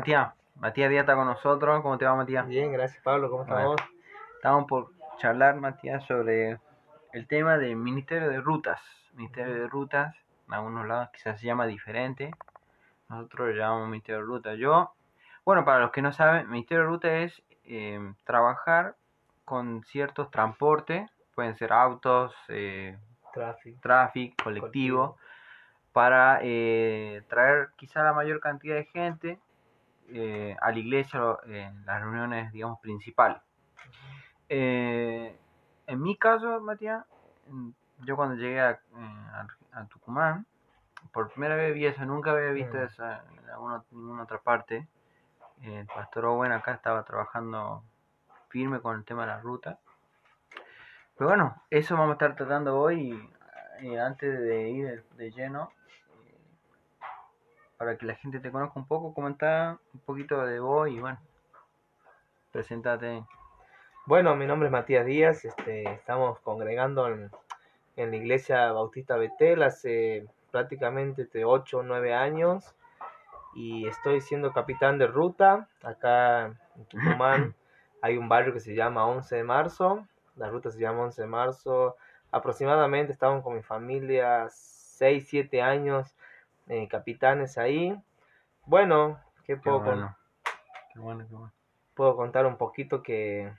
Matías, Matías Díaz está con nosotros. ¿Cómo te va, Matías? Bien, gracias Pablo, ¿cómo estamos? Bueno. Estamos por charlar, Matías, sobre el tema del Ministerio de Rutas. Ministerio de Rutas, en algunos lados quizás se llama diferente. Nosotros lo llamamos Ministerio de Rutas. Yo, bueno, para los que no saben, Ministerio de Rutas es eh, trabajar con ciertos transportes, pueden ser autos, eh, Tráfico. tráfico, colectivo, para eh, traer quizá la mayor cantidad de gente eh, a la iglesia en las reuniones, digamos, principales. Eh, en mi caso, Matías, en- yo cuando llegué a, eh, a- a Tucumán, por primera vez vi eso, nunca había visto Mm. eso en alguna, ninguna otra parte. El pastor Owen acá estaba trabajando firme con el tema de la ruta. Pero bueno, eso vamos a estar tratando hoy, eh, antes de ir de lleno, para que la gente te conozca un poco, comentar un poquito de vos y bueno, presentate. Bueno, mi nombre es Matías Díaz, este, estamos congregando en, en la iglesia Bautista Betel hace prácticamente este, 8 o 9 años y estoy siendo capitán de ruta. Acá en Tucumán hay un barrio que se llama 11 de marzo, la ruta se llama 11 de marzo. Aproximadamente estamos con mi familia 6, 7 años eh, capitanes ahí. Bueno, ¿qué puedo bueno, qué bueno, qué bueno. puedo contar un poquito que,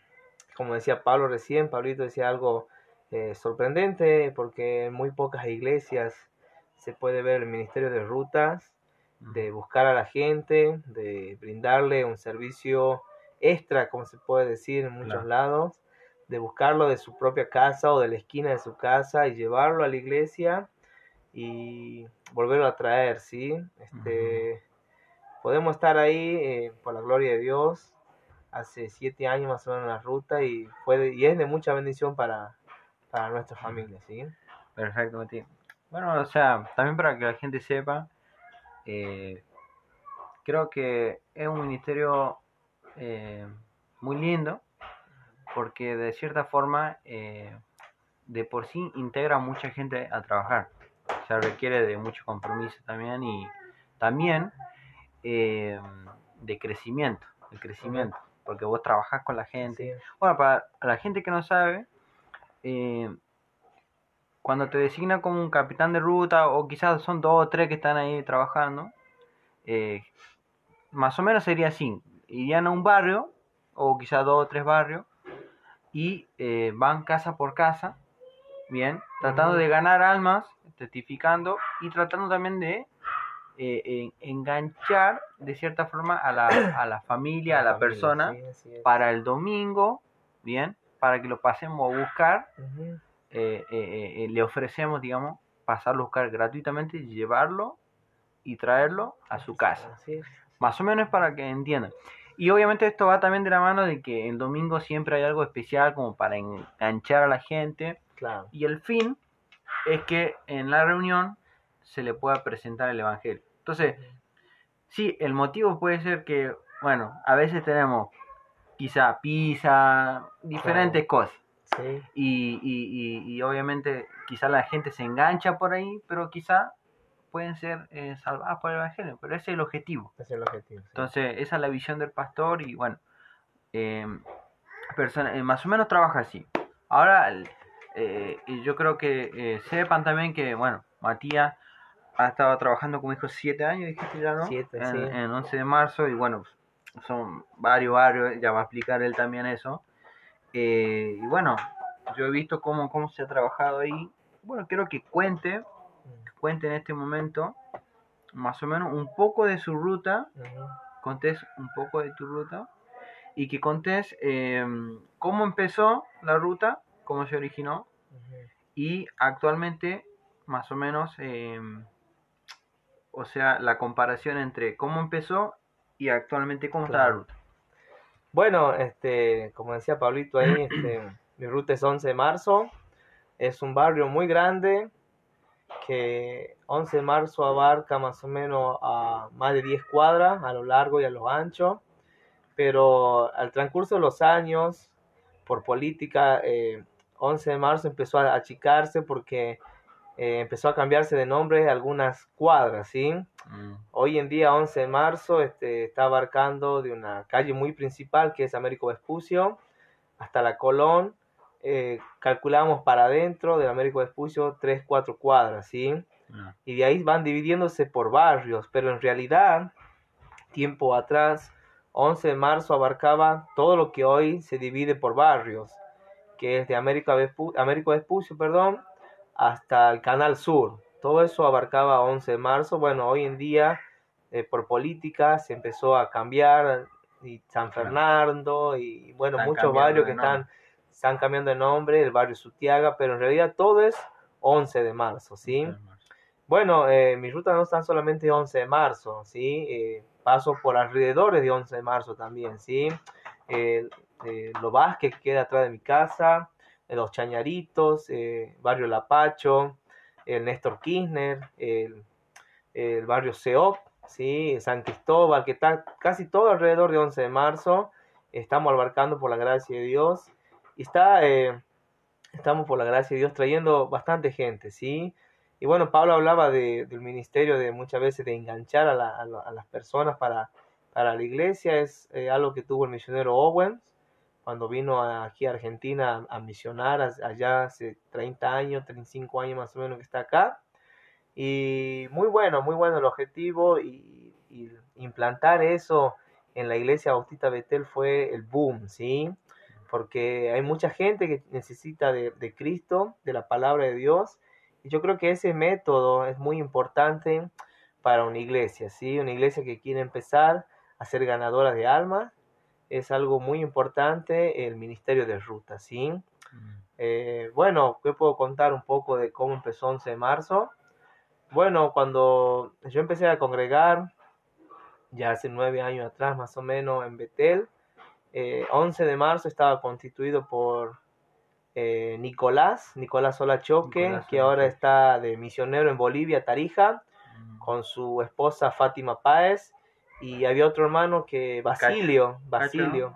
como decía Pablo recién, Pablito decía algo eh, sorprendente, porque en muy pocas iglesias se puede ver el ministerio de rutas, de buscar a la gente, de brindarle un servicio extra, como se puede decir en muchos Claro. lados, de buscarlo de su propia casa o de la esquina de su casa y llevarlo a la iglesia y volverlo a traer, ¿sí? Este, Podemos estar ahí eh, por la gloria de Dios, hace siete años más o menos en la ruta y, fue de- y es de mucha bendición para, para nuestra familia, ¿sí? Perfecto, Matías. Bueno, o sea, también para que la gente sepa, eh, creo que es un ministerio eh, muy lindo, porque de cierta forma, eh, de por sí integra a mucha gente a trabajar. O sea, requiere de mucho compromiso también y también eh, de crecimiento, de crecimiento, porque vos trabajás con la gente. Sí, Bueno, para la gente que no sabe, eh, cuando te designa como un capitán de ruta, o quizás son dos o tres que están ahí trabajando, eh, más o menos sería así. Irían a un barrio, o quizás dos o tres barrios, y van casa por casa, bien, tratando de ganar almas, testificando, y tratando también de eh, en- enganchar de cierta forma a la, a la familia, a la familia, persona, sí, para el domingo, bien, para que lo pasemos a buscar, eh, eh, eh, le ofrecemos, digamos, pasarlo a buscar gratuitamente, llevarlo y traerlo a su casa. Más o menos para que entiendan. Y obviamente esto va también de la mano de que el domingo siempre hay algo especial como para enganchar a la gente. Claro, Y el fin es que en la reunión se le pueda presentar el Evangelio. Entonces, Sí, el motivo puede ser que, bueno, a veces tenemos quizá pizza, diferentes cosas. sí, Y, y, y, y obviamente quizá la gente se engancha por ahí, pero quizá pueden ser eh, salvadas por el Evangelio. Pero ese es el objetivo. ese es el objetivo. sí. Entonces, esa es la visión del pastor y bueno, eh, persona- eh, más o menos trabaja así. Ahora, eh, y yo creo que eh, sepan también que, bueno, Matías ha estado trabajando, como dijo, siete años, dijiste ya, ¿no? Siete, en, sí. en 11 de marzo y bueno, son varios barrios, ya va a explicar él también eso. Eh, y bueno, yo he visto cómo, cómo se ha trabajado ahí. Bueno, quiero que cuente, que cuente en este momento más o menos un poco de su ruta ujú. contés un poco de tu ruta y que contés eh, cómo empezó la ruta, cómo se originó y actualmente más o menos, eh, o sea, la comparación entre cómo empezó y actualmente cómo está la ruta. Bueno, este, como decía Pablito ahí, este, mi ruta es 11 de marzo. Es un barrio muy grande que 11 de marzo abarca más o menos a más de 10 cuadras a lo largo y a lo ancho. Pero al transcurso de los años, por política, eh, 11 de marzo empezó a achicarse porque eh, empezó a cambiarse de nombre algunas cuadras, ¿sí? Mm, Hoy en día, 11 de marzo, este, está abarcando de una calle muy principal que es Américo Vespucio hasta la Colón. Eh, calculamos para adentro del Américo Vespucio 3, 4 cuadras, ¿sí? no. y de ahí van dividiéndose por barrios, pero en realidad, tiempo atrás, 11 de marzo abarcaba todo lo que hoy se divide por barrios, que es de América Américo Vespucio, perdón, hasta el Canal Sur. Todo eso abarcaba 11 de marzo. Bueno, hoy en día, eh, por política, se empezó a cambiar y San Fernando y bueno, Están muchos barrios que están, están cambiando de nombre, el barrio Sutiaga, pero en realidad todo es 11 de marzo, ¿sí? Bueno, eh, mis rutas no están solamente 11 de marzo, ¿sí? Eh, paso por alrededores de 11 de marzo también, ¿sí? Eh, eh, Lo Vázquez que queda atrás de mi casa, eh, Los Chañaritos, eh, Barrio Lapacho, el Néstor Kirchner, el, Barrio Seop, ¿sí? San Cristóbal, que está casi todo alrededor de 11 de marzo. Estamos abarcando por la gracia de Dios. Y está, eh, estamos por la gracia de Dios trayendo bastante gente, ¿sí? Y bueno, Pablo hablaba de, del ministerio de muchas veces de enganchar a, la- las personas para, para la iglesia. Es eh, algo que tuvo el misionero Owens cuando vino aquí a Argentina a, misionar allá hace 30 años, 35 años más o menos que está acá. Y muy bueno, muy bueno el objetivo y, y implantar eso en la iglesia Bautista Betel fue el boom, ¿sí? Porque hay mucha gente que necesita de, de Cristo, de la palabra de Dios, y yo creo que ese método es muy importante para una iglesia, ¿sí? Una iglesia que quiere empezar a ser ganadora de almas, es algo muy importante el ministerio de ruta, ¿sí? Mm, Eh, bueno, ¿qué puedo contar un poco de cómo empezó 11 de marzo? Bueno, cuando yo empecé a congregar, ya hace nueve años atrás más o menos en Betel, eh, 11 de marzo estaba constituido por eh, Nicolás, Nicolás Olachoque, Nicolás que ahora está de misionero en Bolivia, Tarija, mm. con su esposa Fátima Páez, y había otro hermano que, Basilio.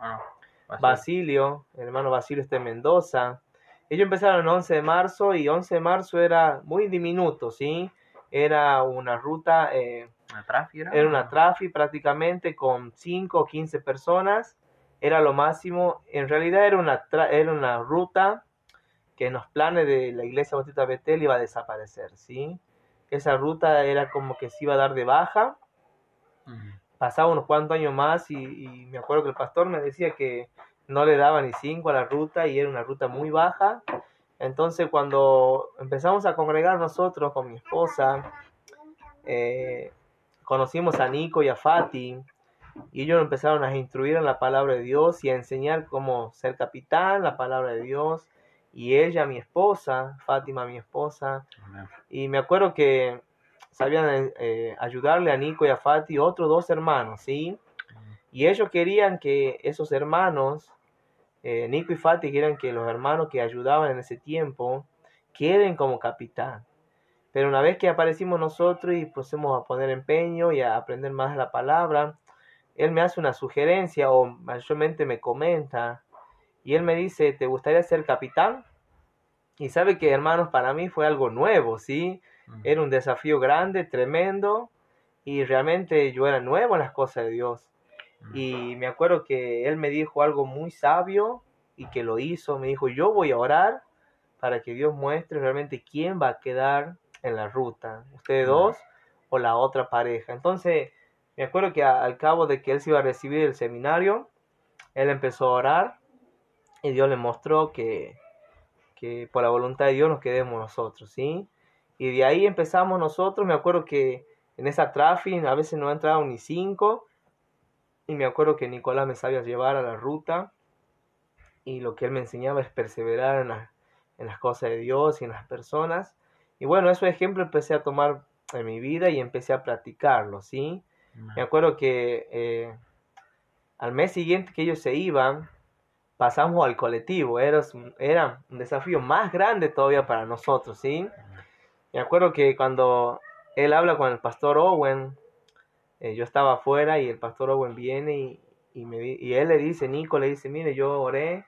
Ah, Basilio. Basilio, el hermano Basilio está en Mendoza. Ellos empezaron el 11 de marzo y 11 de marzo era muy diminuto, ¿sí? Era una ruta, eh, ¿Una trafi era? era una trafi prácticamente con 5 o 15 personas, era lo máximo. En realidad era una, tra- era una ruta que en los planes de la iglesia Bautista Betel iba a desaparecer, ¿sí? Esa ruta era como que se iba a dar de baja Mm, pasaba unos cuantos años más y, y me acuerdo que el pastor me decía que no le daba ni cinco a la ruta y era una ruta muy baja. Entonces cuando empezamos a congregar nosotros con mi esposa, eh, conocimos a Nico y a Fati y ellos empezaron a instruir en la palabra de Dios y a enseñar cómo ser capitán, la palabra de Dios. Y ella, mi esposa, Fátima, mi esposa, amén. y me acuerdo que sabían eh, ayudarle a Nico y a Fati, otros dos hermanos, ¿sí? Y ellos querían que esos hermanos, eh, Nico y Fati, querían que los hermanos que ayudaban en ese tiempo queden como capitán. Pero una vez que aparecimos nosotros y pusimos a poner empeño y a aprender más la palabra, él me hace una sugerencia o mayormente me comenta y él me dice, ¿te gustaría ser capitán? Y sabe que, hermanos, para mí fue algo nuevo, ¿sí? Era un desafío grande, tremendo, y realmente yo era nuevo en las cosas de Dios. mm, Y me acuerdo que él me dijo algo muy sabio y que lo hizo. Me dijo, yo voy a orar para que Dios muestre realmente quién va a quedar en la ruta, ustedes dos o la otra pareja. Entonces, me acuerdo que a- al cabo de que él se iba a recibir el seminario, él empezó a orar y Dios le mostró que, que por la voluntad de Dios nos quedemos nosotros, ¿sí? Y de ahí empezamos nosotros, me acuerdo que en esa trafi a veces no entraban ni cinco, y me acuerdo que Nicolás me sabía llevar a la ruta, y lo que él me enseñaba es perseverar en, la- en las cosas de Dios y en las personas. Y bueno, esos ejemplos empecé a tomar en mi vida y empecé a practicarlo, ¿sí? Me acuerdo que eh, al mes siguiente que ellos se iban, pasamos al colectivo. Era era un desafío más grande todavía para nosotros, ¿sí? Me acuerdo que cuando él habla con el pastor Owen, eh, yo estaba afuera y el pastor Owen viene y, y, me, di- y él le dice, Nico le dice, mire, yo oré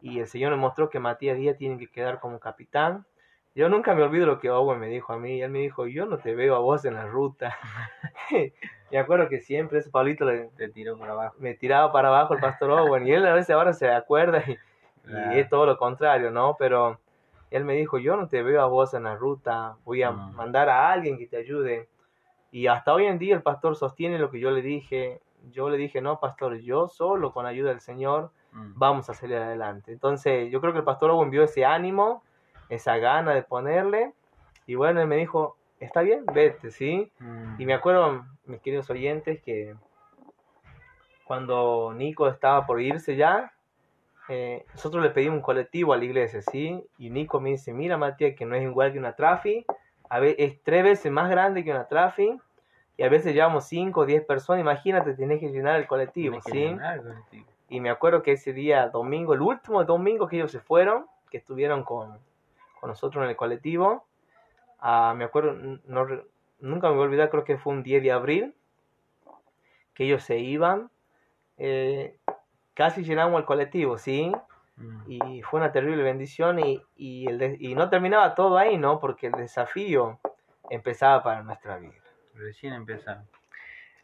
y el Señor me mostró que Matías Díaz tiene que quedar como capitán. yo nunca me olvido lo que Owen me dijo a mí. Él me dijo, yo no te veo a vos en la ruta. me acuerdo que siempre ese Pablito le, Te tiró por abajo. me tiraba para abajo el pastor Owen. Y él a veces ahora se acuerda y, y es todo lo contrario, ¿no? Pero él me dijo, yo no te veo a vos en la ruta. Voy a Mm. mandar a alguien que te ayude. Y hasta hoy en día el pastor sostiene lo que yo le dije. Yo le dije, no, pastor, yo solo con ayuda del Señor Mm. vamos a salir adelante. Entonces, yo creo que el pastor Owen vio ese ánimo, esa gana de ponerle, y bueno, él me dijo, está bien, vete, ¿sí? Mm. Y me acuerdo, mis queridos oyentes, que cuando Nico estaba por irse ya, eh, nosotros le pedimos un colectivo a la iglesia, ¿sí? Y Nico me dice, mira Matías, que no es igual que una trafi, a ver, es tres veces más grande que una trafi, y a veces llevamos cinco o diez personas, imagínate, tenés que llenar el colectivo, ¿sí? llenar el colectivo. Y me acuerdo que ese día, domingo, el último domingo que ellos se fueron, que estuvieron con, con nosotros en el colectivo, ah, me acuerdo, no nunca me voy a olvidar, creo que fue un 10 de abril, que ellos se iban, eh, casi llenamos el colectivo, ¿sí? Mm. Y fue una terrible bendición y, y, el de- y no terminaba todo ahí, ¿no? Porque el desafío empezaba para nuestra vida. Recién empezaba.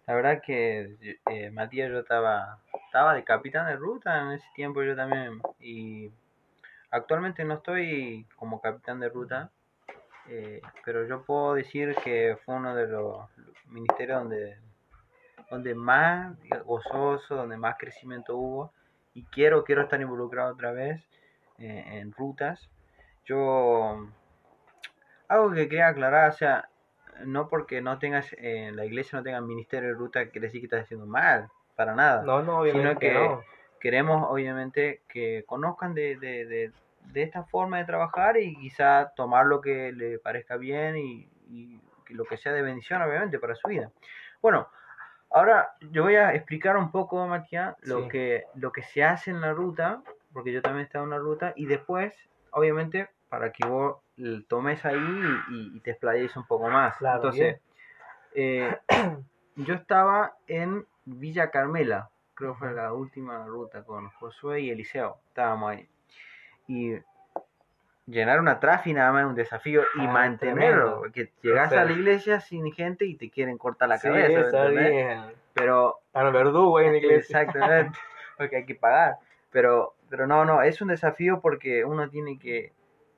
La verdad que eh, Matías yo estaba, estaba de capitán de ruta en ese tiempo yo también. Y actualmente no estoy como capitán de ruta, eh, pero yo puedo decir que fue uno de los ministerios donde, donde más gozoso, donde más crecimiento hubo. Y quiero, quiero estar involucrado otra vez eh, en rutas. Yo, algo que quería aclarar, o sea, no porque no tengas, eh, en la iglesia no tenga ministerio de ruta, quiere decir que estás haciendo mal, para nada. No, no, obviamente Sino que no. Queremos, obviamente, que conozcan de, de, de, de esta forma de trabajar y quizá tomar lo que le parezca bien y, y lo que sea de bendición, obviamente, para su vida. Bueno, ahora yo voy a explicar un poco, Matías, lo, Sí. que, lo que se hace en la ruta, porque yo también he estado en la ruta, y después, obviamente, para que vos tomes ahí y te explayéis un poco más. Claro, Entonces, eh, yo estaba en Villa Carmela, creo que fue la última ruta con Josué y Eliseo, estábamos ahí. Y llenar una más es un desafío y Ah, mantenerlo, porque llegas sea, a la iglesia sin gente y te quieren cortar la Sí, cabeza, está bien. Pero Están los verdugos en la iglesia. Exactamente, porque hay que pagar. Pero, pero no, no, es un desafío porque uno tiene que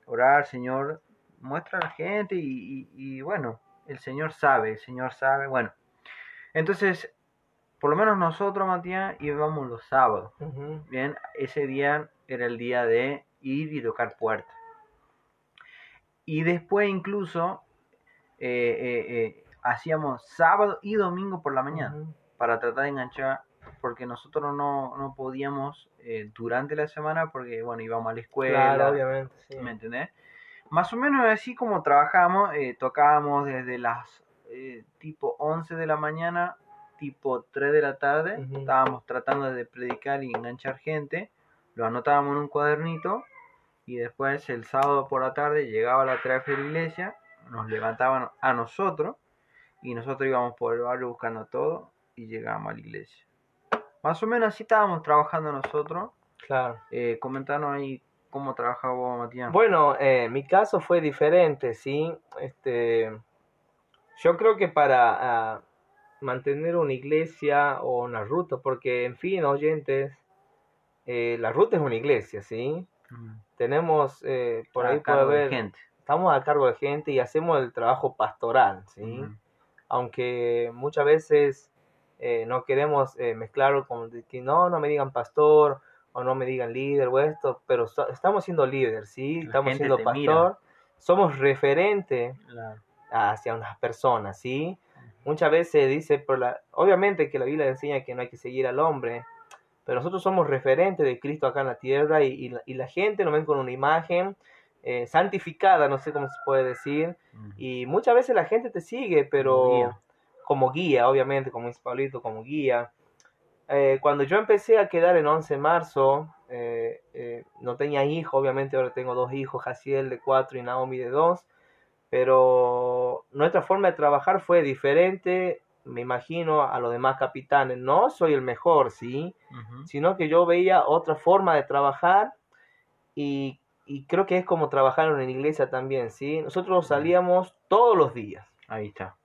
orar, Señor, muestra a la gente y, y- y, bueno, el Señor sabe, el Señor sabe, bueno. Entonces, por lo menos nosotros, Matías, íbamos los sábados. Bien, ese día era el día de ir y tocar puertas. Y después incluso eh, eh, eh, hacíamos sábado y domingo por la mañana para tratar de enganchar, porque nosotros no, no podíamos eh, durante la semana, porque bueno, íbamos a la escuela, Claro, obviamente, sí. ¿me entendés? Más o menos así como trabajamos, eh, tocábamos desde las eh, tipo 11 de la mañana, tipo 3 de la tarde, estábamos tratando de predicar y enganchar gente, lo anotábamos en un cuadernito, y después el sábado por la tarde llegaba la trafe de la iglesia, nos levantaban a nosotros, y nosotros íbamos por el barrio buscando todo, y llegábamos a la iglesia. Más o menos así estábamos trabajando nosotros. Claro. Eh, comentanos ahí cómo trabajaba vos, Matías. Bueno, eh, mi caso fue diferente, ¿sí? Este, yo creo que para ah, mantener una iglesia o una ruta, porque en fin, oyentes, eh, la ruta es una iglesia, ¿sí? Mm. Tenemos, eh, por ahí puede haber, gente. estamos a cargo de gente y hacemos el trabajo pastoral, ¿sí? Aunque muchas veces eh, no queremos eh, mezclarlo con que no, no me digan pastor o no me digan líder o esto, pero so- estamos siendo líder, ¿sí? La Estamos siendo pastor, somos referente Claro. hacia unas personas, ¿sí? Muchas veces dice, por la, obviamente que la Biblia enseña que no hay que seguir al hombre, pero nosotros somos referentes de Cristo acá en la tierra y, y la, y la gente nos ven con una imagen eh, santificada, no sé cómo se puede decir, Mm. y muchas veces la gente te sigue, pero Como guía. como guía, obviamente, como dice Pablito, como guía. Eh, cuando yo empecé a quedar en 11 de marzo, eh, eh, no tenía hijos, obviamente ahora tengo dos hijos, Jaciel de 4 y Naomi de 2, pero nuestra forma de trabajar fue diferente, me imagino, a los demás capitanes. No soy el mejor, ¿sí? Sino que yo veía otra forma de trabajar y y creo que es como trabajaron en la iglesia también, ¿sí? Nosotros salíamos todos los días, Ahí está,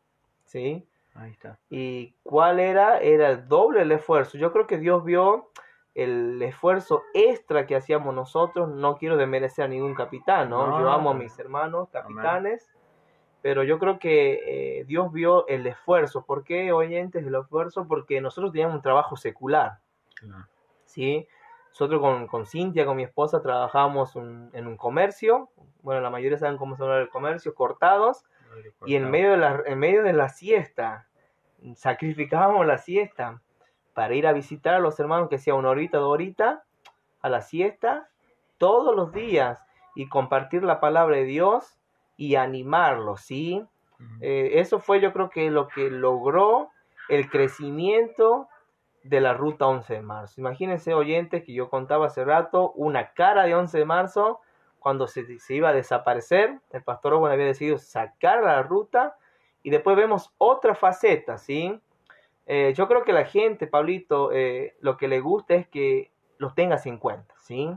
¿sí? ahí está. ¿Y cuál era? Era el doble el esfuerzo. Yo creo que Dios vio el esfuerzo extra que hacíamos nosotros. No quiero desmerecer a ningún capitán, ¿no? No. Yo amo a mis hermanos capitanes, pero yo creo que eh, Dios vio el esfuerzo. ¿Por qué, oyentes, el esfuerzo? Porque nosotros teníamos un trabajo secular, Claro. ¿sí? Nosotros con, con Cintia, con mi esposa, trabajábamos un- en un comercio. Bueno, la mayoría saben cómo se habla el comercio, cortados. Y en medio de la, en medio de la siesta, sacrificábamos la siesta para ir a visitar a los hermanos que sea una horita, dos horitas, a la siesta, todos los días, y compartir la palabra de Dios y animarlos, ¿sí? Eh, eso fue yo creo que lo que logró el crecimiento de la ruta 11 de marzo. Imagínense, oyentes, que yo contaba hace rato, una cara de 11 de marzo, cuando se, se iba a desaparecer, el pastor Owen había decidido sacar la ruta, y después vemos otra faceta, ¿sí? Eh, yo creo que la gente, Pablito, eh, lo que le gusta es que los tengas en cuenta, ¿sí?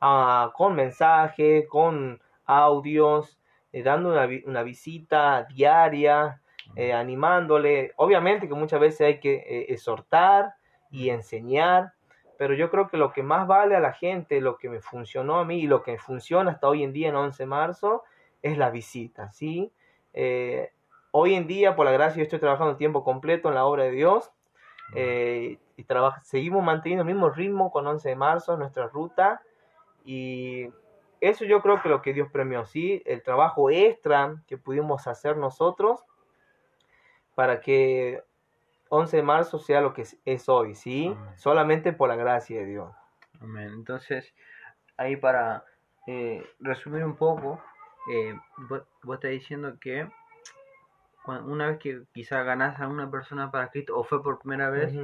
Ah, con mensaje, con audios, eh, dando una, una visita diaria, eh, animándole. Obviamente que muchas veces hay que eh, exhortar y enseñar, pero yo creo que lo que más vale a la gente, lo que me funcionó a mí y lo que funciona hasta hoy en día en 11 de marzo, es la visita, ¿sí? Eh, hoy en día, por la gracia, yo estoy trabajando tiempo completo en la obra de Dios eh, y seguimos manteniendo el mismo ritmo con 11 de marzo, nuestra ruta, y eso yo creo que lo que Dios premió, ¿sí? El trabajo extra que pudimos hacer nosotros para que 11 de marzo sea lo que es, hoy, ¿sí? Amén. Solamente por la gracia de Dios. Amén. Entonces, ahí para eh, resumir un poco, eh, vos, vos estás diciendo que una vez que quizá ganás a una persona para Cristo o fue por primera vez.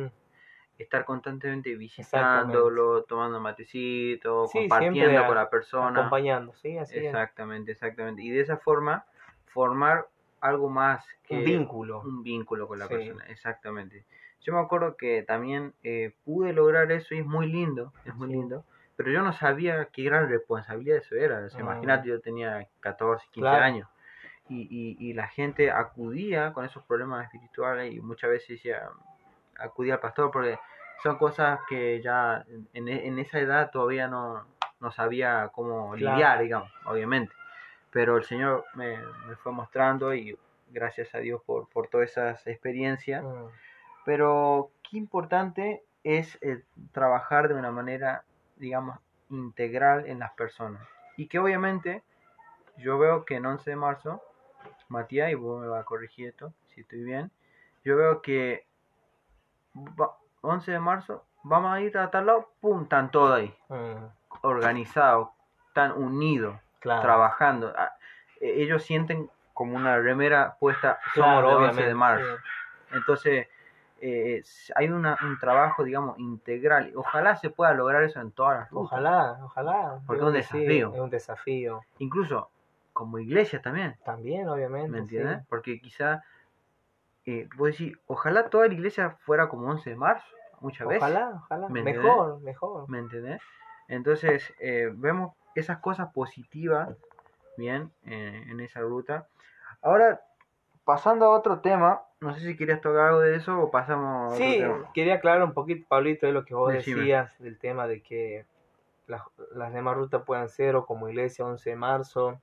Estar constantemente visitándolo, tomando matecito, Sí, compartiendo a- con la persona. Acompañando, ¿sí? Así es. Exactamente, exactamente. Y de esa forma formar algo más que Un vínculo. un vínculo con la Sí. persona, exactamente. Yo me acuerdo que también eh, pude lograr eso y es muy lindo, es muy Sí. lindo, pero yo no sabía qué gran responsabilidad eso era. O sea, Ah. Imagínate, yo tenía 14, 15 Claro. años y, y, y la gente acudía con esos problemas espirituales y muchas veces decía, acudía al pastor porque son cosas que ya en, en esa edad todavía no, no sabía cómo Claro. lidiar, digamos, obviamente. Pero el Señor me, me fue mostrando y gracias a Dios por, por todas esas experiencias. Mm. Pero qué importante es eh, trabajar de una manera, digamos, integral en las personas. Y que obviamente yo veo que en 11 de marzo, Matías, y vos me vas a corregir esto, si estoy bien, yo veo que va- 11 de marzo, vamos a ir a tal lado, pum, están todos ahí, Mm. organizados, están unidos, Claro. trabajando. Ah, e- Ellos sienten como una remera puesta, Claro, somos de 11 obviamente. de marzo. sí. Entonces, eh, hay una- un trabajo, digamos, integral. Ojalá se pueda lograr eso en todas las rutas. Ojalá, ojalá. Porque es un desafío. es un desafío. Incluso como iglesia también, También, obviamente. ¿me sí. entiendes? Porque quizá, eh, vos decís, ojalá toda la iglesia fuera como 11 de marzo, muchas veces. Ojalá, ojalá. Mejor, mejor. ¿Me entendés? Entonces, eh, vemos esas cosas positivas, bien, eh, en esa ruta. Ahora, pasando a otro tema, no sé si querías tocar algo de eso o pasamos a otro Sí, tema. quería aclarar un poquito, Pablito, de lo que vos Decime. decías del tema de que las, las demás rutas puedan ser o como iglesia 11 de marzo.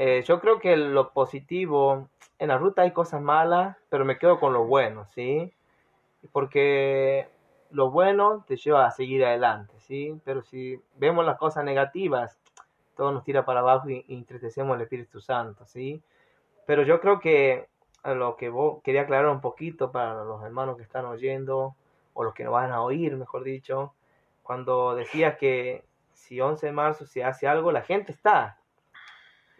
Eh, yo creo que lo positivo, en la ruta hay cosas malas, pero me quedo con lo bueno, ¿sí? Porque lo bueno te lleva a seguir adelante, ¿sí? Pero si vemos las cosas negativas, todo nos tira para abajo y, entristecemos al Espíritu Santo, ¿sí? Pero yo creo que lo que vos quería aclarar un poquito para los hermanos que están oyendo, o los que nos van a oír, mejor dicho, cuando decías que si 11 de marzo se hace algo, la gente está.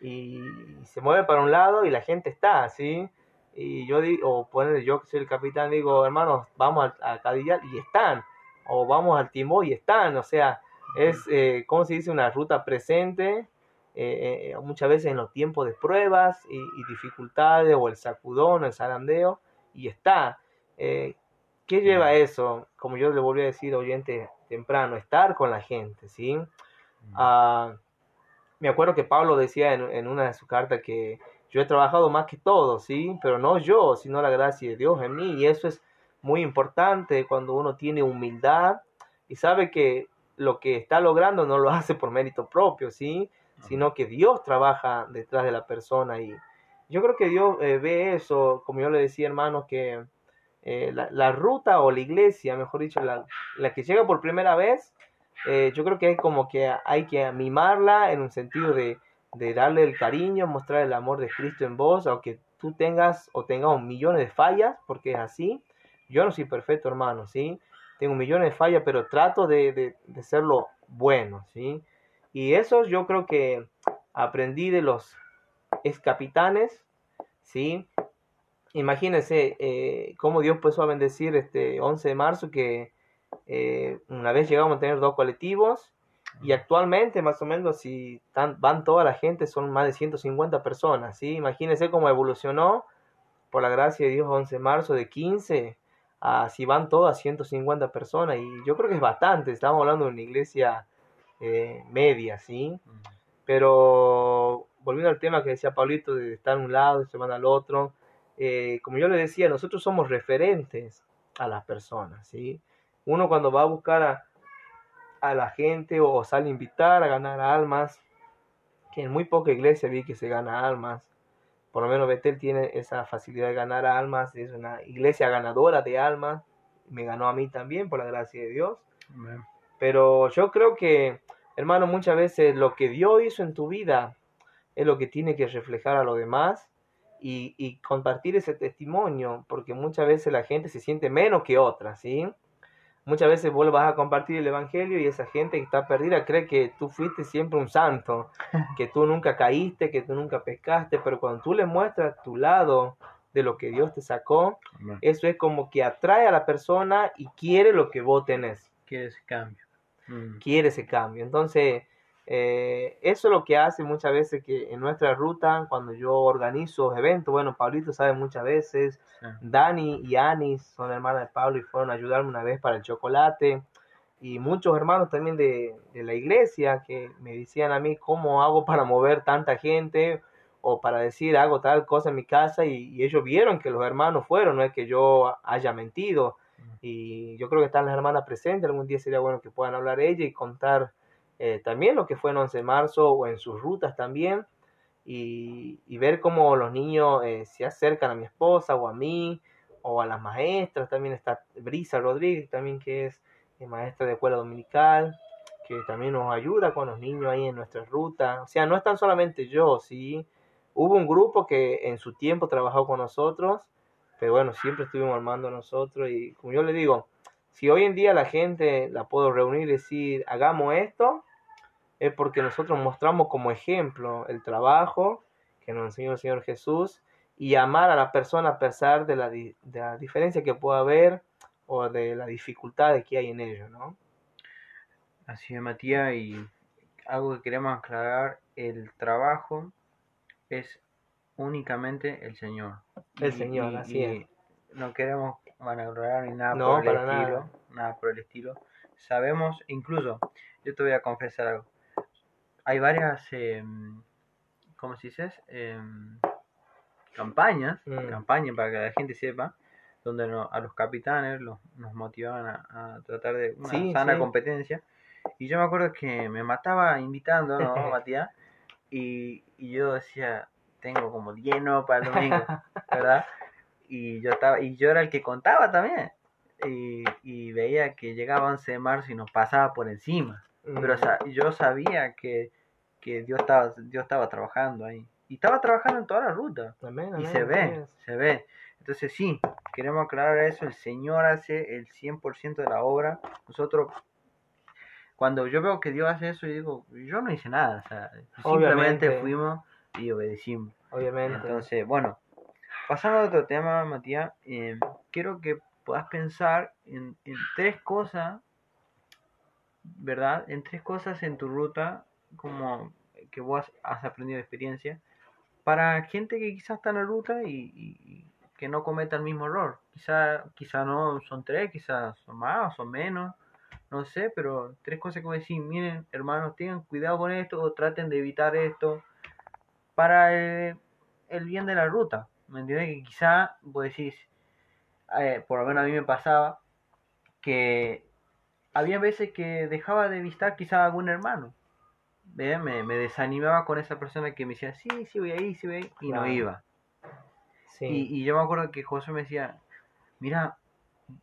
Y se mueve para un lado y la gente está, ¿sí? Y yo digo, o poner yo que soy el capitán, digo, hermanos, vamos a, a Cadillar y están. O vamos al Timó y están. O sea, es, eh, ¿cómo se dice? Una ruta presente, eh, eh, muchas veces en los tiempos de pruebas y, y dificultades, o el sacudón, el zarandeo, y está. Eh, ¿Qué lleva eso? Como yo le volví a decir, oyente temprano, estar con la gente, ¿sí? Mm. Me acuerdo que Pablo decía en, en una de sus cartas que yo he trabajado más que todo, ¿sí? Pero no yo, sino la gracia de Dios en mí. Y eso es muy importante cuando uno tiene humildad y sabe que lo que está logrando no lo hace por mérito propio, ¿sí? Sino que Dios trabaja detrás de la persona y yo creo que Dios eh, ve eso, como yo le decía hermanos, que eh, la, ruta o la iglesia, mejor dicho, la, la que llega por primera vez, eh, yo creo que hay como que hay que mimarla en un sentido de, de darle el cariño, mostrar el amor de Cristo en vos, aunque tú tengas o tengamos millones de fallas, porque es así. Yo no soy perfecto, hermano, ¿sí? Tengo millones de fallas, pero trato de, de, de serlo bueno, ¿sí? Y eso yo creo que aprendí de los ex capitanes, ¿sí? Imagínense eh, cómo Dios empezó a bendecir este 11 de marzo, que eh, una vez llegamos a tener dos colectivos, y actualmente, más o menos, si van toda la gente, son más de 150 personas, ¿sí? Imagínense cómo evolucionó, por la gracia de Dios, 11 de marzo, de 15 a si van todas 150 personas, y yo creo que es bastante, estamos hablando de una iglesia eh, media, ¿sí? Pero volviendo al tema que decía Pablito, de estar a un lado y se van al otro, eh, como yo le decía, nosotros somos referentes a las personas, ¿sí? Uno cuando va a buscar a, a la gente o sale a invitar a ganar almas, que en muy poca iglesia vi que se gana almas. Por lo menos Betel tiene esa facilidad de ganar almas, es una iglesia ganadora de almas. Me ganó a mí también, por la gracia de Dios. Pero yo creo que, hermano, muchas veces lo que Dios hizo en tu vida es lo que tiene que reflejar a los demás y, y compartir ese testimonio, porque muchas veces la gente se siente menos que otra, ¿sí? Muchas veces vos vas a compartir el Evangelio y esa gente que está perdida cree que tú fuiste siempre un santo, que tú nunca caíste, que tú nunca pescaste, pero cuando tú le muestras tu lado de lo que Dios te sacó, eso es como que atrae a la persona y quiere lo que vos tenés. Quiere ese cambio. Mm. Quiere ese cambio. Entonces, eh, eso es lo que hace muchas veces que en nuestra ruta, cuando yo organizo eventos, bueno, Pablito sabe muchas veces, Dani y Anis son hermanas de Pablo y fueron a ayudarme una vez para el chocolate, y muchos hermanos también de, de la iglesia que me decían a mí cómo hago para mover tanta gente o para decir hago tal cosa en mi casa y, y ellos vieron que los hermanos fueron, no es que yo haya mentido. Y yo creo que están las hermanas presentes, algún día sería bueno que puedan hablar ella y contar eh, también lo que fue en 11 de marzo o en sus rutas también, y, ver cómo los niños eh, se acercan a mi esposa o a mí, o a las maestras, también está Brisa Rodríguez, también que es eh, maestra de escuela dominical, que también nos ayuda con los niños ahí en nuestra ruta, o sea, no es tan solamente yo, sí, hubo un grupo que en su tiempo trabajó con nosotros, pero bueno, siempre estuvimos armando nosotros. Y como yo le digo, si hoy en día la gente la puedo reunir y decir, hagamos esto, es porque nosotros mostramos como ejemplo el trabajo que nos enseñó el Señor Jesús y amar a la persona a pesar de la, de la diferencia que pueda haber o de la dificultad que hay en ello, ¿no? Así es, Matías, y algo que queremos aclarar, el trabajo es únicamente el Señor. El Señor, así es. No queremos vanaglorar ni nada por el estilo, nada por el estilo. Sabemos, incluso, yo te voy a confesar algo hay varias, eh, ¿cómo se dice? Em, campañas, mm. campañas para que la gente sepa, donde a los capitanes los, nos motivaban a, tratar de una sana competencia. Y yo me acuerdo que me mataba invitando, ¿no, Matías? Y, y yo decía, tengo como lleno para el domingo, ¿verdad? Y yo, estaba, y yo era el que contaba también. Y, y veía que llegaba 11 de marzo y nos pasaba por encima. Pero mm. yo sabía que que Dios estaba, Dios estaba trabajando ahí. Y estaba trabajando en toda la ruta. y se ve, se ve. Entonces sí, queremos aclarar eso, el Señor hace el 100% de la obra. Nosotros, cuando yo veo que Dios hace eso, yo digo, yo no hice nada. O sea, simplemente fuimos y obedecimos. Obviamente. Entonces, bueno, pasando a otro tema, Matías, eh, quiero que puedas pensar en, en tres cosas, ¿verdad? En tres cosas en tu ruta como que vos has aprendido de experiencia para gente que quizás está en la ruta y, que no cometa el mismo error. Quizá, quizá no son tres, quizás son más son menos, no sé, pero tres cosas que voy a decir, miren, hermanos, tengan cuidado con esto o traten de evitar esto para el, el bien de la ruta. ¿Me entiendes? Que quizá, vos decís, eh, por lo menos a mí me pasaba, que había veces que dejaba de visitar quizá algún hermano. ¿Ve? Me, me desanimaba con esa persona que me decía, sí, sí voy ahí, sí voy ahí, y no iba. Sí. Y, y yo me acuerdo que José me decía, mira,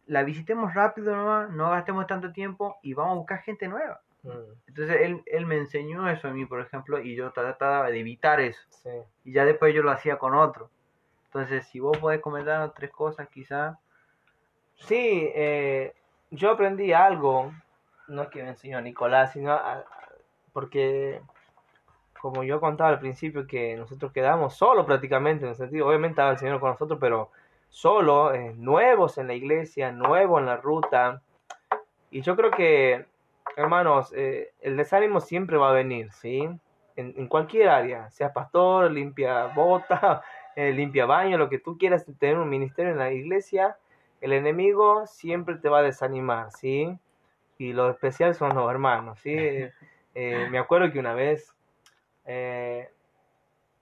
la visitemos rápido nomás, no gastemos tanto tiempo y vamos a buscar gente nueva. Mm, Entonces él, él me enseñó eso a mí, por ejemplo, y yo trataba de evitar eso. sí. Y ya después yo lo hacía con otro. Entonces, si vos podés comentarnos tres cosas, quizá. Sí, eh, yo aprendí algo, no es que me enseñó Nicolás, sino a- porque, como yo contaba al principio, que nosotros quedamos solos prácticamente, en el sentido, obviamente estaba el Señor con nosotros, pero solo, eh, nuevos en la iglesia, nuevos en la ruta. Y yo creo que, hermanos, eh, el desánimo siempre va a venir, ¿sí? En, cualquier área, seas pastor, limpia bota, eh, limpia baño, lo que tú quieras tener un ministerio en la iglesia, el enemigo siempre te va a desanimar, ¿sí? Y lo especial son los hermanos, ¿sí? Eh, me acuerdo que una vez eh,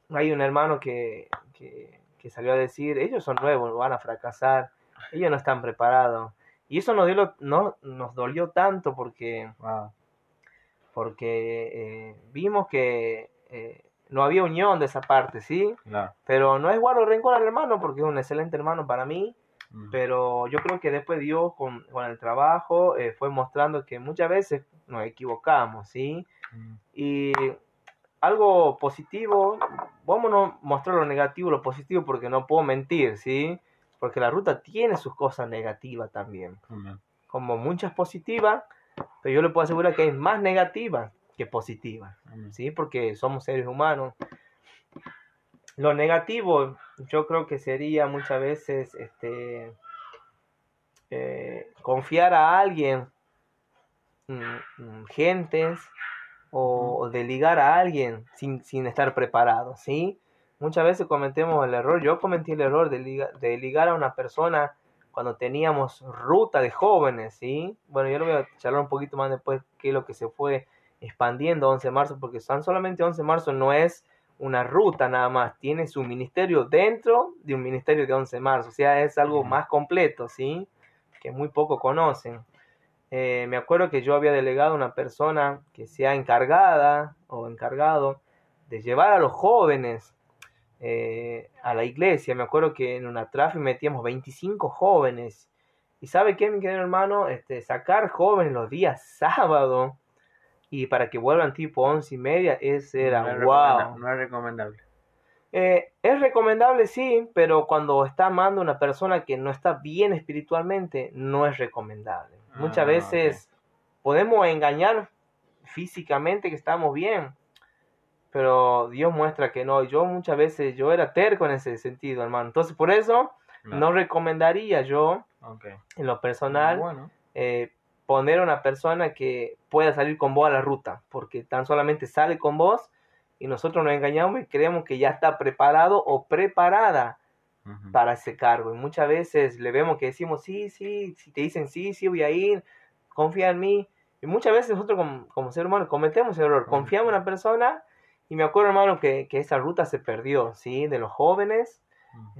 hay un hermano que, que, que salió a decir, ellos son nuevos, van a fracasar, ellos no están preparados. Y eso nos, dio no, nos dolió tanto porque, porque eh, vimos que no había unión de esa parte, ¿sí? Pero no es guardo rencor al hermano porque es un excelente hermano para mí. Pero yo creo que después Dios con, con el trabajo eh, fue mostrando que muchas veces nos equivocamos, ¿sí? Y algo positivo, vamos a no mostrar lo negativo, lo positivo, porque no puedo mentir, ¿sí? Porque la ruta tiene sus cosas negativas también, como muchas positivas, pero yo le puedo asegurar que hay más negativas que positivas. ¿sí? Porque somos seres humanos. Lo negativo, yo creo que sería muchas veces este, eh, confiar a alguien, mm, mm, gentes, o, o de ligar a alguien sin, sin estar preparado, ¿sí? Muchas veces cometemos el error, yo cometí el error de, liga- de ligar a una persona cuando teníamos ruta de jóvenes, ¿sí? Bueno, yo lo voy a charlar un poquito más después qué es lo que se fue expandiendo 11 de marzo, porque tan solamente 11 de marzo no es una ruta nada más, tiene su ministerio dentro de un ministerio de 11 de marzo, o sea, es algo más completo, ¿sí? Que muy poco conocen. Eh, me acuerdo que yo había delegado a una persona que sea encargada o encargado de llevar a los jóvenes eh, a la iglesia. Me acuerdo que en una tráfica metíamos 25 jóvenes. ¿Y sabe qué, mi querido hermano? Este, sacar jóvenes los días sábado y para que vuelvan tipo once y media, ese era no, es wow. no es recomendable. Eh, es recomendable, sí, pero cuando está amando una persona que no está bien espiritualmente, no es recomendable. Muchas Ah, veces podemos engañar físicamente que estamos bien, pero Dios muestra que no. Yo muchas veces, yo era terco en ese sentido, hermano. Entonces, por eso, no recomendaría yo, en lo personal, Bueno. eh, poner a una persona que pueda salir con vos a la ruta, porque tan solamente sale con vos y nosotros nos engañamos y creemos que ya está preparado o preparada para ese cargo. Y muchas veces le vemos que decimos, sí, sí, si te dicen, sí, sí, voy a ir, confía en mí. Y muchas veces nosotros como, como ser humano cometemos el error, confiamos en una persona y me acuerdo, hermano, que, que esa ruta se perdió, ¿sí? De los jóvenes,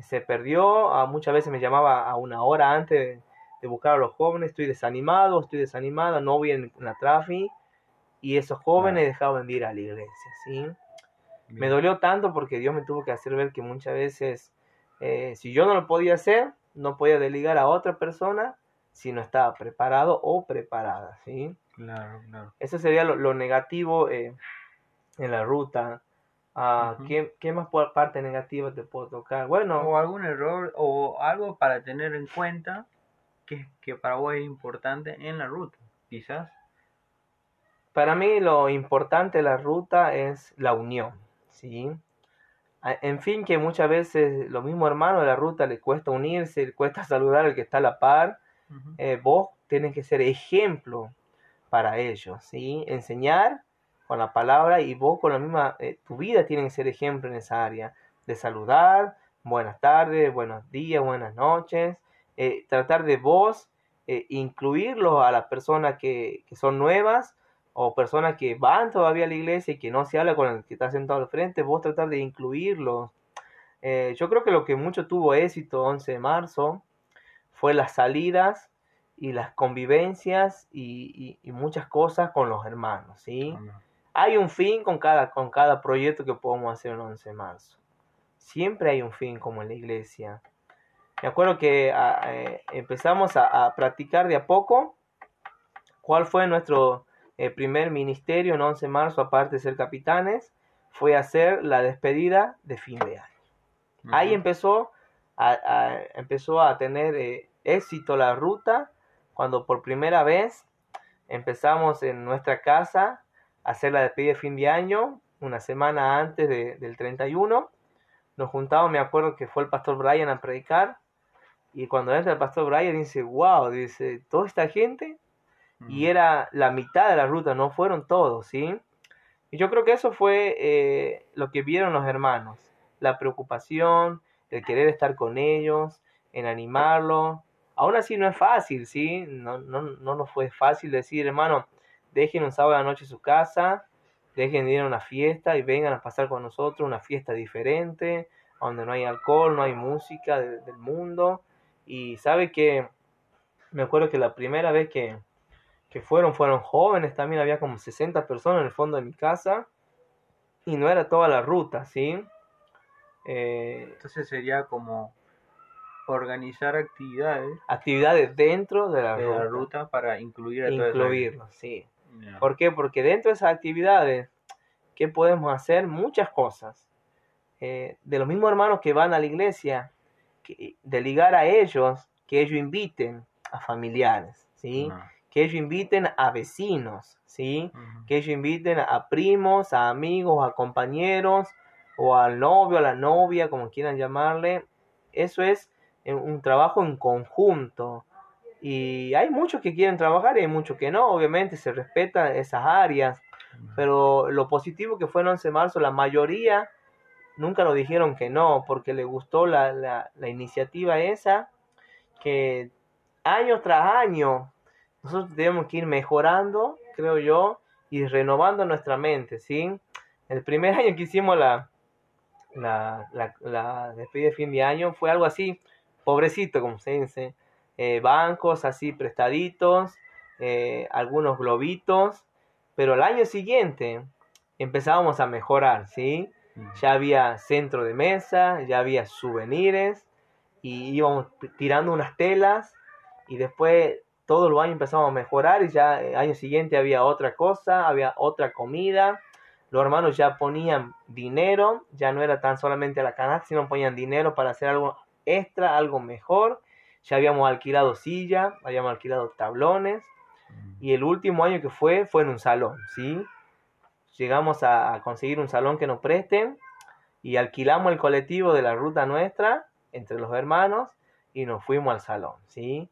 se perdió, a, muchas veces me llamaba a una hora antes de, buscar a los jóvenes, estoy desanimado, estoy desanimada, no voy en, la trafi, y esos jóvenes dejaban de ir a la iglesia, ¿sí? Me dolió tanto porque Dios me tuvo que hacer ver que muchas veces, eh, si yo no lo podía hacer, no podía delegar a otra persona si no estaba preparado o preparada, ¿sí? Claro, claro. Eso sería lo, lo negativo eh, en la ruta. Ah. ¿qué, qué más parte negativa te puedo tocar? Bueno, O algún error o algo para tener en cuenta que, que para vos es importante en la ruta, quizás. Para mí lo importante de la ruta es la unión, ¿sí? En fin, que muchas veces los mismos hermanos de la ruta le cuesta unirse, le cuesta saludar al que está a la par. Eh, vos tenés que ser ejemplo para ellos, ¿sí? Enseñar con la palabra y vos con la misma, eh, tu vida tiene que ser ejemplo en esa área, de saludar, buenas tardes, buenos días, buenas noches, eh, tratar de vos eh, incluirlos a las personas que, que son nuevas o personas que van todavía a la iglesia y que no se habla con el que está sentado al frente, vos tratar de incluirlos. Eh, yo creo que lo que mucho tuvo éxito 11 de marzo fue las salidas y las convivencias y, y, muchas cosas con los hermanos, ¿sí? Hay un fin con cada, con cada proyecto que podemos hacer el 11 de marzo. Siempre hay un fin como en la iglesia. Me acuerdo que ah, eh, empezamos a, a, practicar de a poco cuál fue nuestro el primer ministerio en 11 de marzo, aparte de ser capitanes, fue hacer la despedida de fin de año. Ahí empezó a, empezó a tener eh, éxito la ruta cuando por primera vez empezamos en nuestra casa a hacer la despedida de fin de año, una semana antes del 31. Nos juntamos, me acuerdo que fue el pastor Brian a predicar. Y cuando entra el pastor Brian dice, wow, dice, toda esta gente y era la mitad de la ruta, no fueron todos, ¿sí? Y yo creo que eso fue eh, lo que vieron los hermanos, la preocupación, el querer estar con ellos, en animarlos. Aún así no es fácil, ¿sí? No, no, no nos fue fácil decir, hermano, dejen un sábado a la noche su casa, dejen de ir a una fiesta y vengan a pasar con nosotros una fiesta diferente, donde no hay alcohol, no hay música del mundo. Y sabe que, me acuerdo que la primera vez que, que fueron, fueron jóvenes, también había como 60 personas en el fondo de mi casa y no era toda la ruta, ¿sí? Eh, Entonces sería como organizar actividades. Actividades dentro de la, ruta. para incluir a Incluirlo, sí. ¿Por qué? Porque dentro de esas actividades, ¿qué podemos hacer? Muchas cosas. Eh, de los mismos hermanos que van a la iglesia, de ligar a ellos, que ellos inviten a familiares, ¿sí? que ellos inviten a vecinos, ¿sí? Que ellos inviten a primos, a amigos, a compañeros, o al novio, a la novia, como quieran llamarle. Eso es un trabajo en conjunto. Y hay muchos que quieren trabajar y hay muchos que no, obviamente se respetan esas áreas. Pero lo positivo que fue el 11 de marzo, la mayoría nunca nos dijeron que no, porque les gustó la, la, la iniciativa esa, que año tras año nosotros tenemos que ir mejorando, creo yo, y renovando nuestra mente, ¿sí? El primer año que hicimos la, la, la, despedida de fin de año fue algo así, pobrecito, como se dice, eh, bancos así prestaditos, eh, algunos globitos, pero el año siguiente empezábamos a mejorar, ¿sí? Ya había centro de mesa, ya había souvenirs y íbamos tirando unas telas y después todos los años empezamos a mejorar y ya el año siguiente había otra cosa, había otra comida. Los hermanos ya ponían dinero, ya no era tan solamente la canasta, sino ponían dinero para hacer algo extra, algo mejor. Ya habíamos alquilado silla, habíamos alquilado tablones. Y el último año que fue, fue en un salón, ¿sí? Llegamos a conseguir un salón que nos presten y alquilamos el colectivo de la ruta nuestra entre los hermanos y nos fuimos al salón, ¿sí?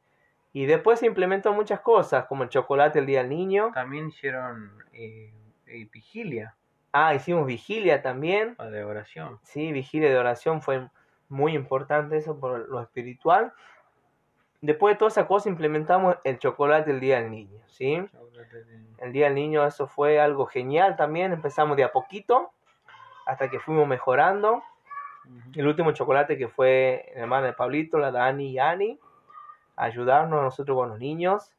Y después se implementó muchas cosas, como el chocolate el Día del Niño. También hicieron eh, eh, vigilia. Ah, hicimos vigilia también. Ah, de oración. Sí, vigilia de oración fue muy importante eso por lo espiritual. Después de toda esa cosa implementamos el chocolate el Día del Niño, ¿sí? El Día del Niño eso fue algo genial también. Empezamos de a poquito hasta que fuimos mejorando. El último chocolate que fue el hermano de Pablito, la Dani y Ani ayudarnos a nosotros con los niños.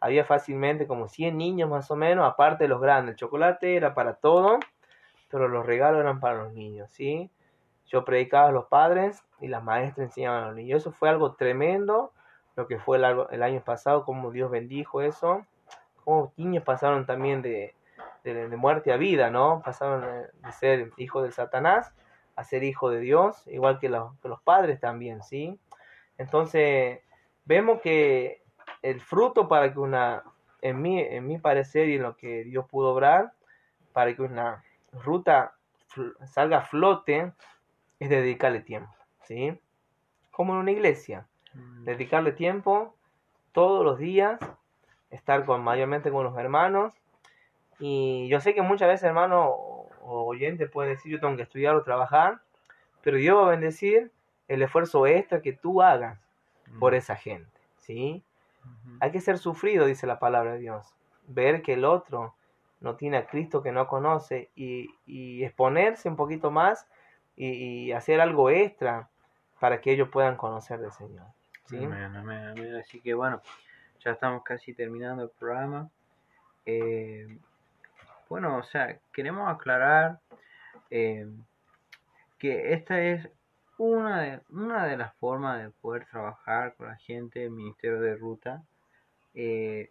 Había fácilmente como 100 niños más o menos, aparte de los grandes. El chocolate era para todo, pero los regalos eran para los niños, ¿sí? Yo predicaba a los padres y las maestras enseñaban a los niños. Eso fue algo tremendo, lo que fue el, año pasado, como Dios bendijo eso. Como niños pasaron también de, de, muerte a vida, ¿no? Pasaron de ser hijo de Satanás a ser hijo de Dios, igual que los, que los padres también, ¿sí? Entonces, vemos que el fruto para que una, en mi, en mi parecer y en lo que Dios pudo obrar, para que una ruta salga a flote, es dedicarle tiempo, ¿sí? Como en una iglesia. Dedicarle tiempo todos los días, estar con, mayormente con los hermanos, y yo sé que muchas veces, hermano o oyente, puede decir, yo tengo que estudiar o trabajar, pero Dios va a bendecir el esfuerzo extra que tú hagas por esa gente, ¿sí? Hay que ser sufrido, dice la palabra de Dios. Ver que el otro no tiene a Cristo que no conoce y, y exponerse un poquito más y, y hacer algo extra para que ellos puedan conocer del Señor. ¿Sí? Amén, amén, amén. Así que bueno, ya estamos casi terminando el programa. Eh, bueno, o sea, queremos aclarar eh, que esta es una de, una de las formas de poder trabajar con la gente del Ministerio de Ruta. Eh,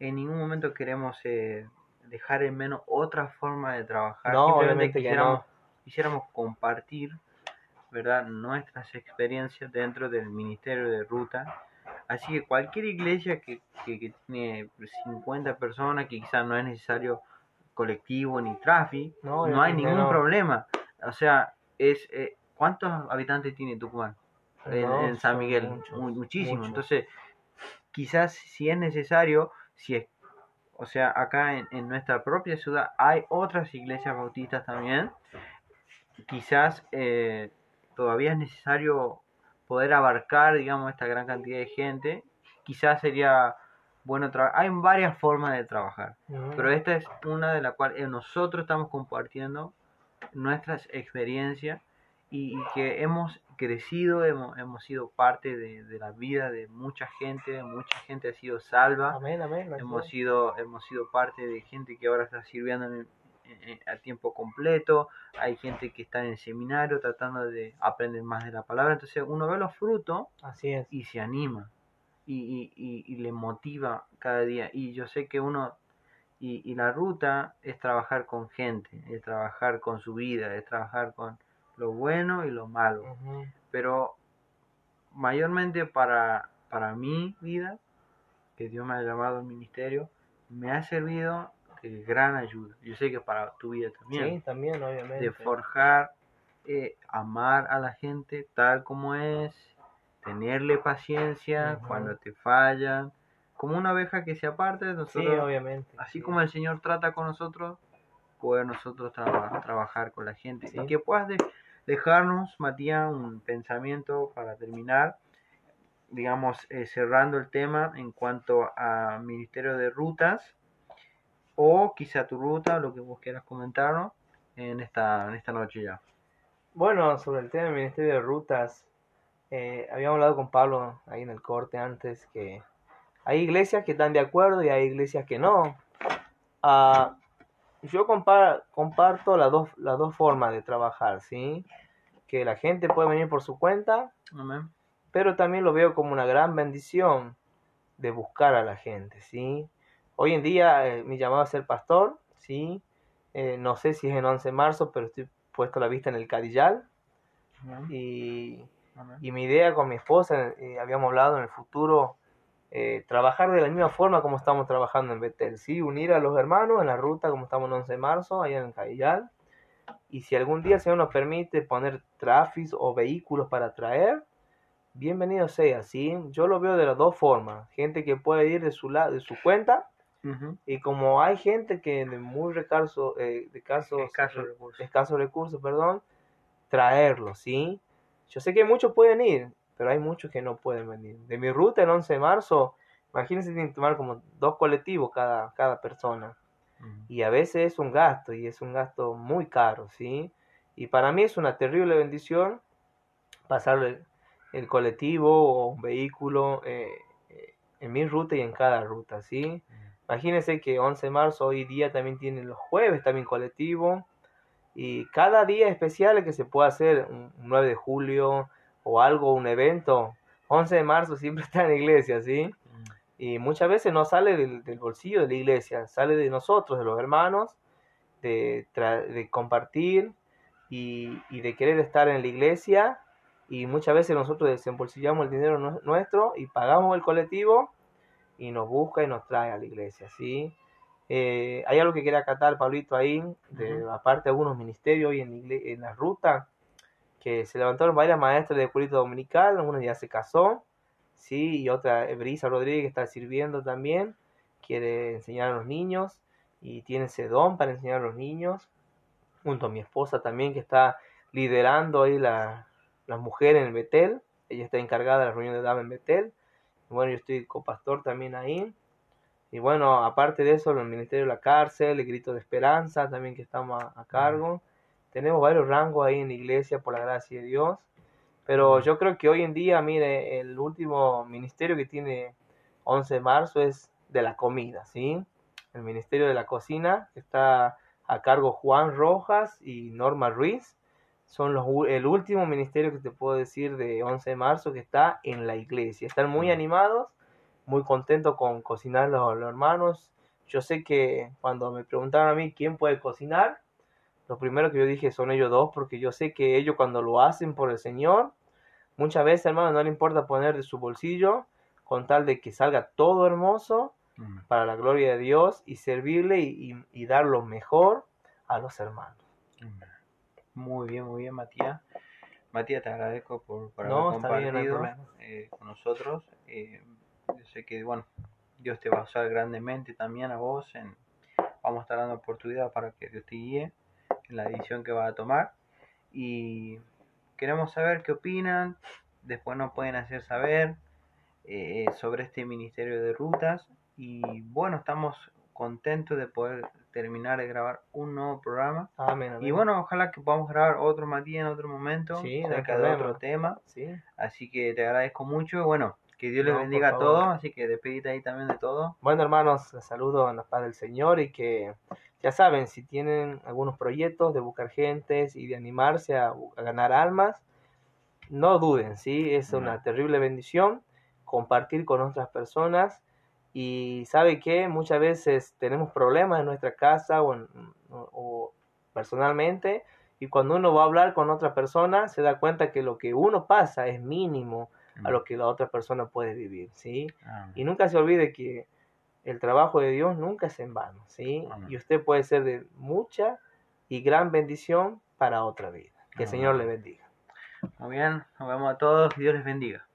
en ningún momento queremos dejar en menos otra forma de trabajar. No, Simplemente obviamente que quisiéramos, no. quisiéramos compartir ¿verdad? nuestras experiencias dentro del Ministerio de Ruta. Así que cualquier iglesia que, que, que tiene 50 personas, que quizás no es necesario colectivo ni tráfico, No, no, hay ningún no. problema. O sea, es eh, ¿cuántos habitantes tiene Tucumán? En, No, en San Miguel, muchísimo. Entonces, quizás si es necesario, si es, o sea, acá en, en nuestra propia ciudad hay otras iglesias bautistas también, quizás eh, todavía es necesario poder abarcar, digamos, esta gran cantidad de gente. Quizás sería bueno trabajar. Hay varias formas de trabajar, pero esta es una de la cual eh, nosotros estamos compartiendo nuestras experiencias y, y que hemos crecido, hemos, hemos sido parte de, de la vida de mucha gente, mucha gente ha sido salva Amén, amén. hemos sido hemos sido parte de gente que ahora está sirviendo en- en- a tiempo completo hay gente que está en el seminario tratando de aprender más de la palabra entonces uno ve los frutos Así es. y se anima y, y, y- y le motiva cada día y yo sé que uno y, y la ruta es trabajar con gente es trabajar con su vida es trabajar con lo bueno y lo malo pero mayormente para, para mi vida, que Dios me ha llamado al ministerio, me ha servido de gran ayuda. Yo sé que para tu vida Sí, también, también, obviamente. de forjar, eh, amar a la gente tal como es, tenerle paciencia Ujú. cuando te fallan, como una abeja que se aparte de Sí, nosotros, obviamente. así sí. como el Señor trata con nosotros, poder nosotros traba- trabajar con la gente. Sí. Y que puedas de- dejarnos, Matías, un pensamiento para terminar, digamos, eh, cerrando el tema en cuanto a Ministerio de Rutas, o quizá tu ruta, lo que vos quieras comentarnos en esta, en esta noche ya. Bueno, sobre el tema del Ministerio de Rutas, eh, habíamos hablado con Pablo ahí en el corte antes que hay iglesias que están de acuerdo y hay iglesias que no. Ah, yo compa- comparto las dos, las dos formas de trabajar, ¿sí? Que la gente puede venir por su cuenta, Amén. pero también lo veo como una gran bendición de buscar a la gente, ¿sí? Hoy en día eh, mi llamado a ser pastor, ¿sí? Eh, no sé si es en 11 de marzo, pero estoy puesto la vista en el Cadillal y, y mi idea con mi esposa, eh, habíamos hablado en el futuro, trabajar de la misma forma como estamos trabajando en Betel, ¿sí? Unir a los hermanos en la ruta como estamos en 11 de marzo, allá en el Cadillal. Y si algún día el Señor nos permite poner tráficos o vehículos para traer, bienvenido sea, ¿sí? Yo lo veo de las dos formas. Gente que puede ir de su, lado, de su cuenta Y como hay gente que de muy recaso, eh, de casos, Escasos recursos. recursos, perdón, traerlos, ¿sí? Yo sé que muchos pueden ir, pero hay muchos que no pueden venir. De mi ruta el 11 de marzo, imagínense, tienen que tomar como dos colectivos cada, cada persona. Y a veces es un gasto, y es un gasto muy caro, ¿sí? Y para mí es una terrible bendición pasar el, el colectivo o un vehículo eh, eh, en mi ruta y en cada ruta, ¿sí? Imagínense que 11 de marzo hoy día también tienen los jueves también colectivo y cada día especial que se pueda hacer, un un 9 de julio o algo, un evento, 11 de marzo siempre está en la iglesia, ¿sí? Ujú. Y muchas veces no sale del, del bolsillo de la iglesia, sale de nosotros, de los hermanos, de, de compartir y, y de querer estar en la iglesia. Y muchas veces nosotros desembolsillamos el dinero nue- nuestro y pagamos el colectivo y nos busca y nos trae a la iglesia, ¿sí? Eh, hay algo que quería acatar, Pablito, ahí, de, Ujú. aparte de algunos ministerios hoy en, en la ruta, que se levantaron varias maestras de culto dominical, una ya se casó, sí, y otra, Brisa Rodríguez, está sirviendo también, quiere enseñar a los niños y tiene ese don para enseñar a los niños, junto a mi esposa también, que está liderando ahí la, las mujeres en Betel, ella está encargada de la reunión de dama en Betel, Bueno, yo estoy copastor también ahí. Y bueno, aparte de eso, el Ministerio de la Cárcel, el Grito de Esperanza también que estamos a, a cargo. Tenemos varios rangos ahí en la iglesia por la gracia de Dios. Pero yo creo que hoy en día, mire, el último ministerio que tiene 11 de marzo es de la comida, ¿sí? El Ministerio de la Cocina, que está a cargo Juan Rojas y Norma Ruiz. Son los, el último ministerio que te puedo decir de 11 de marzo que está en la iglesia. Están muy animados, muy contentos con cocinar los, los hermanos. Yo sé que cuando me preguntaron a mí quién puede cocinar, lo primero que yo dije son ellos dos, porque yo sé que ellos cuando lo hacen por el Señor, muchas veces, hermano, no le importa poner de su bolsillo, con tal de que salga todo hermoso Mm. para la gloria de Dios y servirle y, y- y dar lo mejor a los hermanos. Muy bien, muy bien, Matías. Matías, te agradezco por, por No, haber bien, no compartido eh, con nosotros. Eh, yo sé que, bueno, Dios te va a usar grandemente también a vos. En, vamos a estar dando oportunidad para que Dios te guíe en la decisión que vas a tomar. Y queremos saber qué opinan. Después nos pueden hacer saber eh, sobre este Ministerio de Rutas. Y bueno, estamos contentos de poder terminar de grabar un nuevo programa. Amén. amén. Y bueno, ojalá que podamos grabar otro Matías en otro momento, Sí, no hay cerca de otro tema. Sí. Así que te agradezco mucho. y Bueno, que Dios les No, bendiga a todos. Así que despedite ahí también de todo. Bueno, hermanos, les saludo en la paz del Señor y que ya saben, si tienen algunos proyectos de buscar gentes y de animarse a, a ganar almas, no duden, ¿sí? Es una terrible bendición compartir con otras personas y sabe que muchas veces tenemos problemas en nuestra casa o, en- o- personalmente y cuando uno va a hablar con otra persona se da cuenta que lo que uno pasa es mínimo a lo que la otra persona puede vivir, ¿sí? Amén. Y nunca se olvide que el trabajo de Dios nunca es en vano, ¿sí? Amén. Y usted puede ser de mucha y gran bendición para otra vida. Que el. Señor le bendiga. Muy bien, nos vemos a todos. Dios les bendiga.